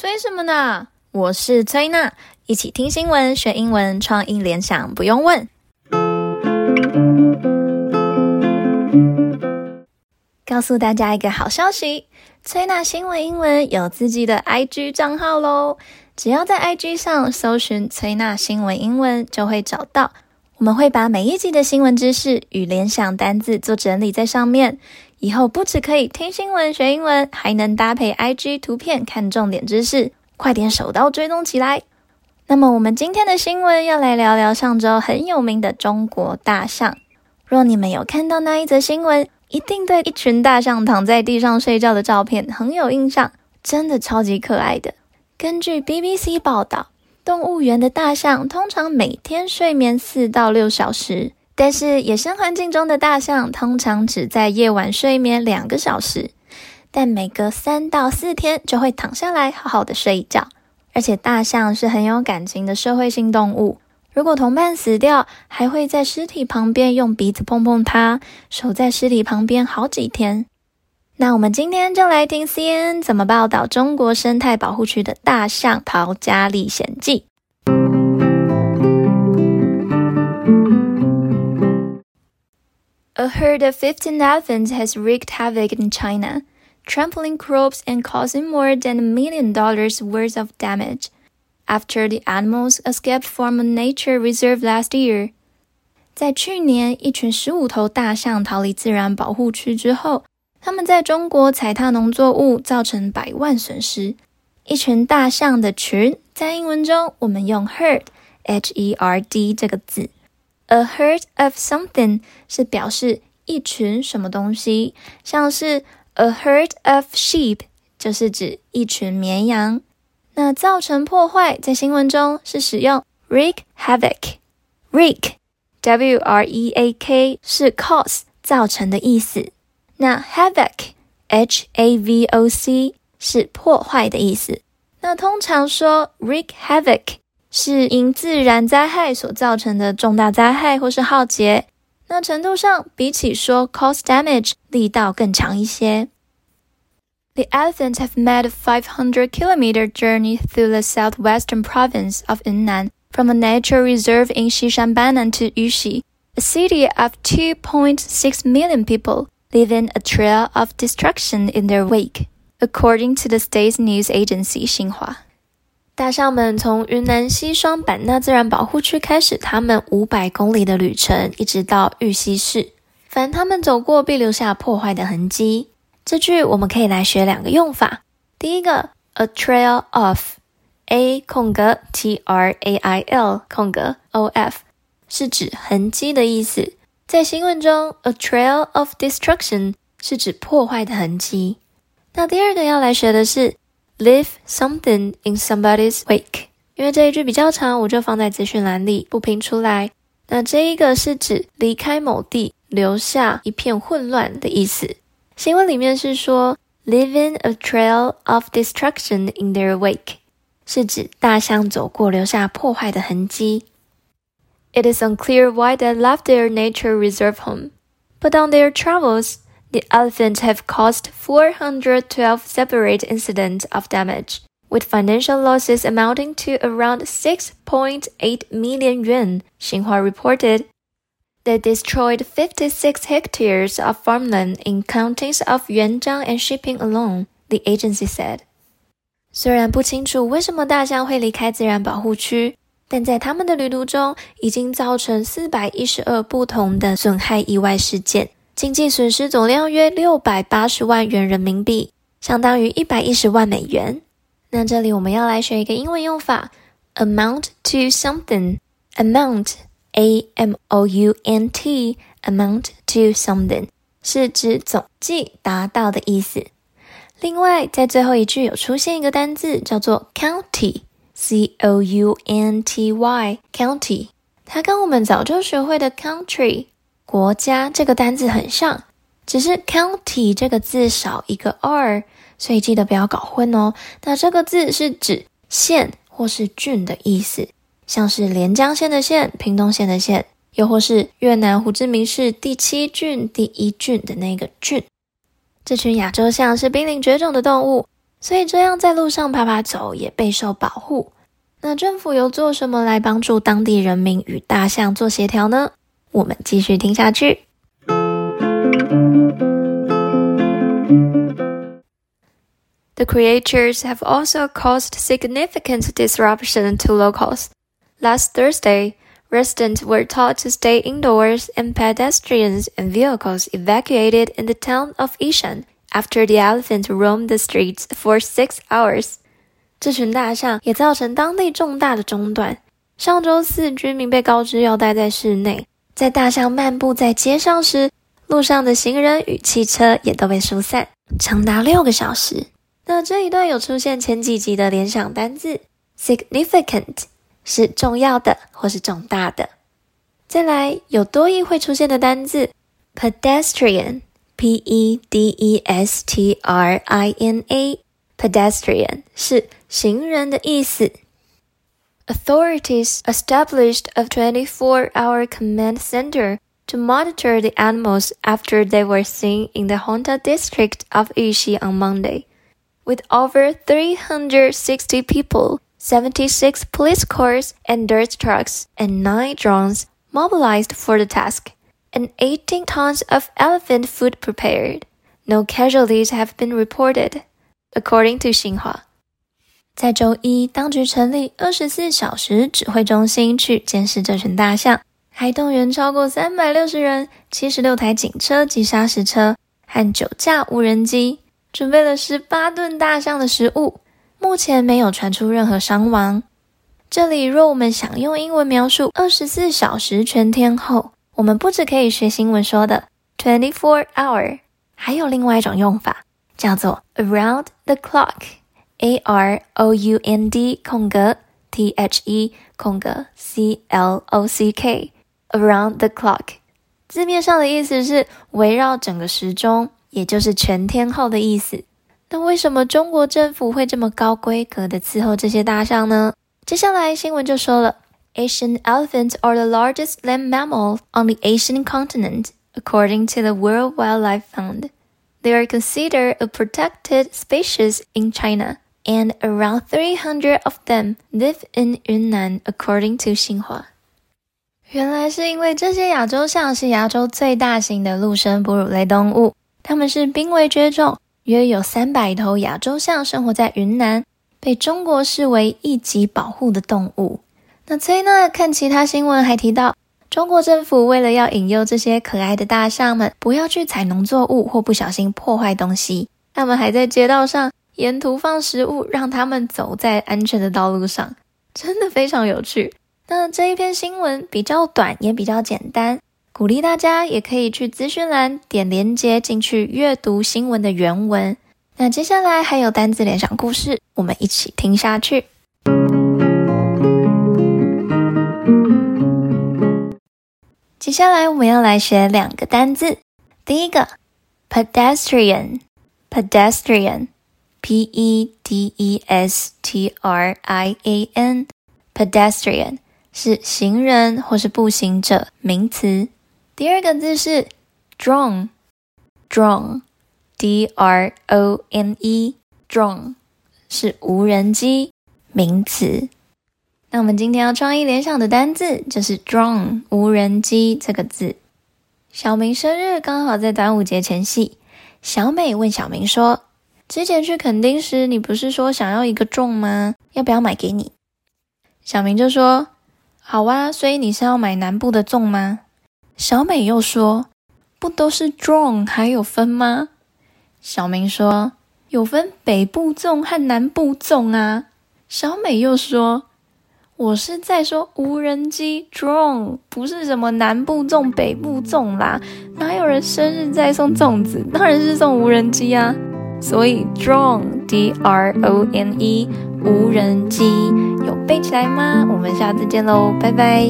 催什么呢？我是崔娜，一起听新闻学英文，创意联想不用问。告诉大家一个好消息，崔娜新闻英文有自己的 IG 账号喽！只要在 IG 上搜寻“崔娜新闻英文”，就会找到。我们会把每一集的新闻知识与联想单字做整理在上面。以后不只可以听新闻学英文，还能搭配 IG 图片看重点知识，快点手刀追踪起来！那么我们今天的新闻要来聊聊上周很有名的中国大象。若你们有看到那一则新闻，一定对一群大象躺在地上睡觉的照片很有印象，真的超级可爱的。根据 BBC 报道，动物园的大象通常每天睡眠四到六小时。但是野生环境中的大象通常只在夜晚睡眠两个小时，但每隔三到四天就会躺下来好好的睡一觉。而且大象是很有感情的社会性动物，如果同伴死掉，还会在尸体旁边用鼻子碰碰它，守在尸体旁边好几天。那我们今天就来听 CNN 怎么报道中国生态保护区的大象逃家历险记。A herd of 15 elephants has wreaked havoc in China, trampling crops and causing more than a million dollars worth of damage after the animals escaped from a nature reserve last year. 在去年，一群十五头大象逃离自然保护区之后，他们在中国踩踏农作物，造成百万损失。一群大象的群，在英文中我们用 herd（h-e-r-d） 这个字。 A herd of something 是表示一群什么东西，像是 a herd of sheep 就是指一群绵羊。那造成破坏在新闻中是使用 wreak havoc，wreak，w r e a k 是 cause 造成的意思。那 havoc，h a v o c 是破坏的意思。那通常说 wreak havoc。是因自然灾害所造成的重大灾害或是浩劫，那程度上比起说 cause damage 力道更强一些。The elephants have made a 500 kilometer journey through the southwestern province of Yunnan from a nature reserve in Xishanbanan to Yuxi, a city of 2.6 million people, leaving a trail of destruction in their wake, according to the state's news agency Xinhua. 大象们从云南西双版纳自然保护区开始，他们五百公里的旅程，一直到玉溪市。凡他们走过，必留下破坏的痕迹。这句我们可以来学两个用法。第一个，a trail of，a 空格 t r a i l 空格 o f，是指痕迹的意思。在新闻中，a trail of destruction 是指破坏的痕迹。那第二个要来学的是。Leave something in somebody's wake，因为这一句比较长，我就放在资讯栏里不拼出来。那这一个是指离开某地，留下一片混乱的意思。新闻里面是说，leaving a trail of destruction in their wake，是指大象走过留下破坏的痕迹。It is unclear why they left their nature reserve home, but on their travels. The elephants have caused 412 separate incidents of damage, with financial losses amounting to around 6.8 million yuan, Xinhua reported. They destroyed 56 hectares of farmland in counties of Yuanzhang and Shiping alone, the agency said. 虽然不清楚为什么大象会离开自然保护区，但在他们的旅途中已经造成412不同的损害意外事件。 经济损失总量约六百八十万元人民币，相当于一百一十万美元。那这里我们要来学一个英文用法，amount to something。amount，a m o u n t，amount to something 是指总计、达到的意思。另外，在最后一句有出现一个单字叫做 county，c o u n t y，county，它跟我们早就学会的 country。国家这个单字很像，只是 county 这个字少一个 r，所以记得不要搞混哦。那这个字是指县或是郡的意思，像是连江县的县、屏东县的县，又或是越南胡志明市第七郡第一郡的那个郡。这群亚洲象是濒临绝种的动物，所以这样在路上爬爬走也备受保护。那政府有做什么来帮助当地人民与大象做协调呢？我们继续听下去。The creatures have also caused significant disruption to locals. Last Thursday, residents were taught to stay indoors and pedestrians and vehicles evacuated in the town of Yishan after the elephant roamed the streets for six hours. 这群大象也造成当地重大的中断。上周四，居民被告知要待在室内。 在大象漫步在街上时，路上的行人与汽车也都被疏散，长达六个小时。那这一段有出现前几集的联想单字，significant 是重要的或是重大的。再来有多义会出现的单字，pedestrian，p e d e s t r i n a，pedestrian 是行人的意思。Authorities established a 24-hour command center to monitor the animals after they were seen in the Hongda district of Yuxi on Monday. With over 360 people, 76 police cars and dirt trucks, and 9 drones mobilized for the task, and 18 tons of elephant food prepared. No casualties have been reported, according to Xinhua. 在周一，当局成立二十四小时指挥中心去监视这群大象，还动员超过三百六十人、七十六台警车及砂石车和九架无人机。准备了十八吨大象的食物，目前没有传出任何伤亡。这里若我们想用英文描述二十四小时全天候，我们不只可以学新闻说的 twenty four hour，还有另外一种用法，叫做 around the clock clock，a r o u n d 空格 t h e 空格 c l o c k，around the clock，字面上的意思是围绕整个时钟。也就是全天候的意思。那为什么中国政府会这么高规格的伺候这些大象呢？接下来新闻就说了，Asian elephants are the largest land mammal on the Asian continent, according to the World Wildlife Fund. They are considered a protected species in China, And around 300 of them live in Yunnan, according to Xinhua. 原来是因为这些亚洲象是亚洲最大型的陆生哺乳类动物。它们是濒危绝种，约有三百头亚洲象生活在云南，被中国视为一级保护的动物。那崔娜看其他新闻还提到，中国政府为了要引诱这些可爱的大象们不要去采农作物或不小心破坏东西，他们还在街道上沿途放食物，让他们走在安全的道路上，真的非常有趣。那这一篇新闻比较短，也比较简单。鼓励大家也可以去资讯栏点连接进去阅读新闻的原文。那接下来还有单字联想故事，我们一起听下去。接下来我们要来学两个单字，第一个 pedestrian，pedestrian p e d e s t r i a n pedestrian 是行人或是步行者，名词。第二个字是 drone，drone d r o n e drone 是无人机，名词。那我们今天要创意联想的单字就是 drone 无人机这个字。小明生日刚好在端午节前夕，小美问小明说。之前去垦丁时，你不是说想要一个粽吗？要不要买给你？”小明就说：“好啊，所以你是要买南部的粽吗？”小美又说：“不都是粽还有分吗？”小明说：“有分北部粽和南部粽啊。”小美又说：“我是在说无人机 drone，不是什么南部粽、北部粽啦。哪有人生日在送粽子？当然是送无人机啊。所以 drone，d r o n e，无人机，有背起来吗？我们下次见喽，拜拜。”